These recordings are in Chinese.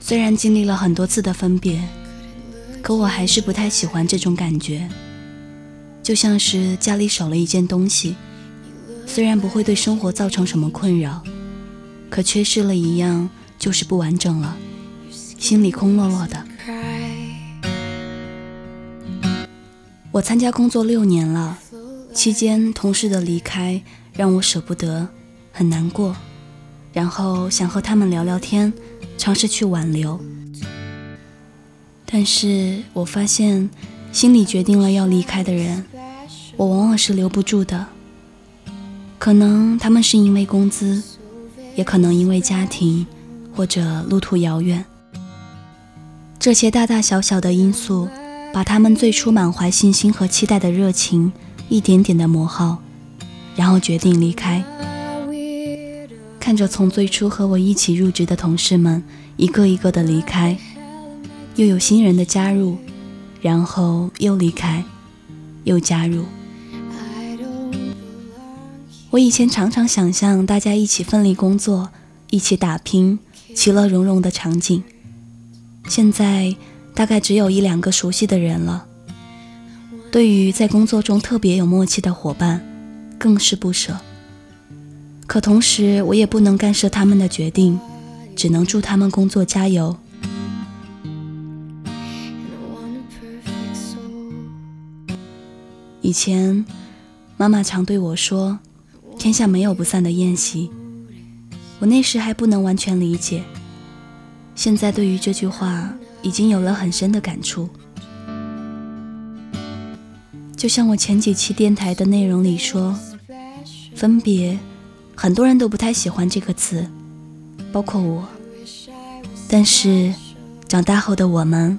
虽然经历了很多次的分别，可我还是不太喜欢这种感觉，就像是家里少了一件东西，虽然不会对生活造成什么困扰，可缺失了一样就是不完整了，心里空落落的。我参加工作六年了，期间同事的离开让我舍不得，很难过，然后想和他们聊聊天，尝试去挽留。但是我发现，心里决定了要离开的人，我往往是留不住的。可能他们是因为工资，也可能因为家庭，或者路途遥远。这些大大小小的因素。把他们最初满怀信心和期待的热情一点点的磨耗，然后决定离开。看着从最初和我一起入职的同事们一个一个的离开，又有新人的加入，然后又离开，又加入。我以前常常想象大家一起奋力工作，一起打拼，其乐融融的场景，现在。大概只有一两个熟悉的人了。对于在工作中特别有默契的伙伴，更是不舍。可同时，我也不能干涉他们的决定，只能祝他们工作加油。以前，妈妈常对我说：“天下没有不散的宴席。”我那时还不能完全理解。现在，对于这句话。已经有了很深的感触，就像我前几期电台的内容里说，分别，很多人都不太喜欢这个词，包括我。但是，长大后的我们，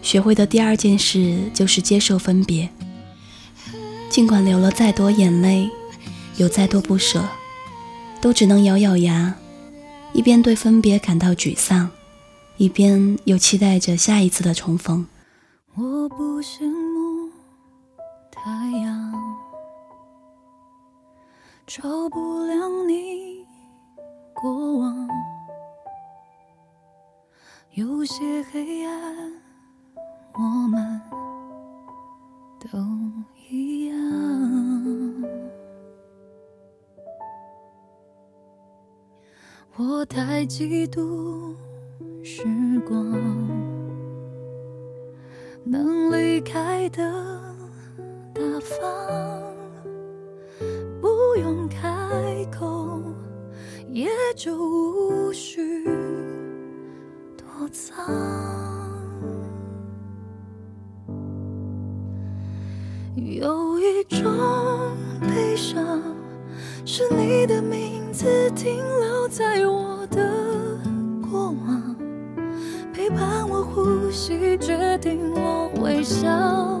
学会的第二件事就是接受分别。尽管流了再多眼泪，有再多不舍，都只能咬咬牙，一边对分别感到沮丧。一边又期待着下一次的重逢。我不羡慕太阳，照不亮你过往。有些黑暗，我们都一样。我太嫉妒。时光能离开的大方，也就无需躲藏。有一种悲伤，是你的名字停留在我的过往。陪伴我呼吸，决定我微笑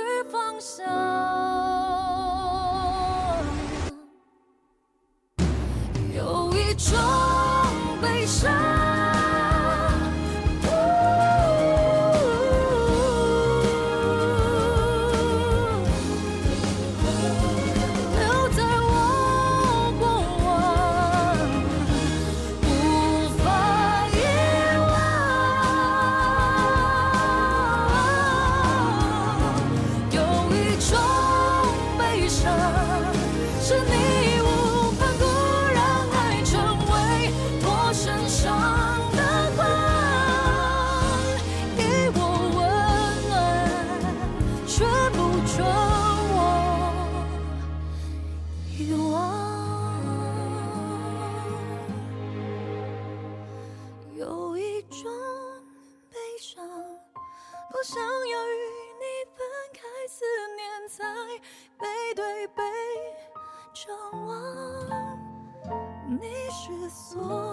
去方向有一种不想要与你分开，思念在背对背张望。你是所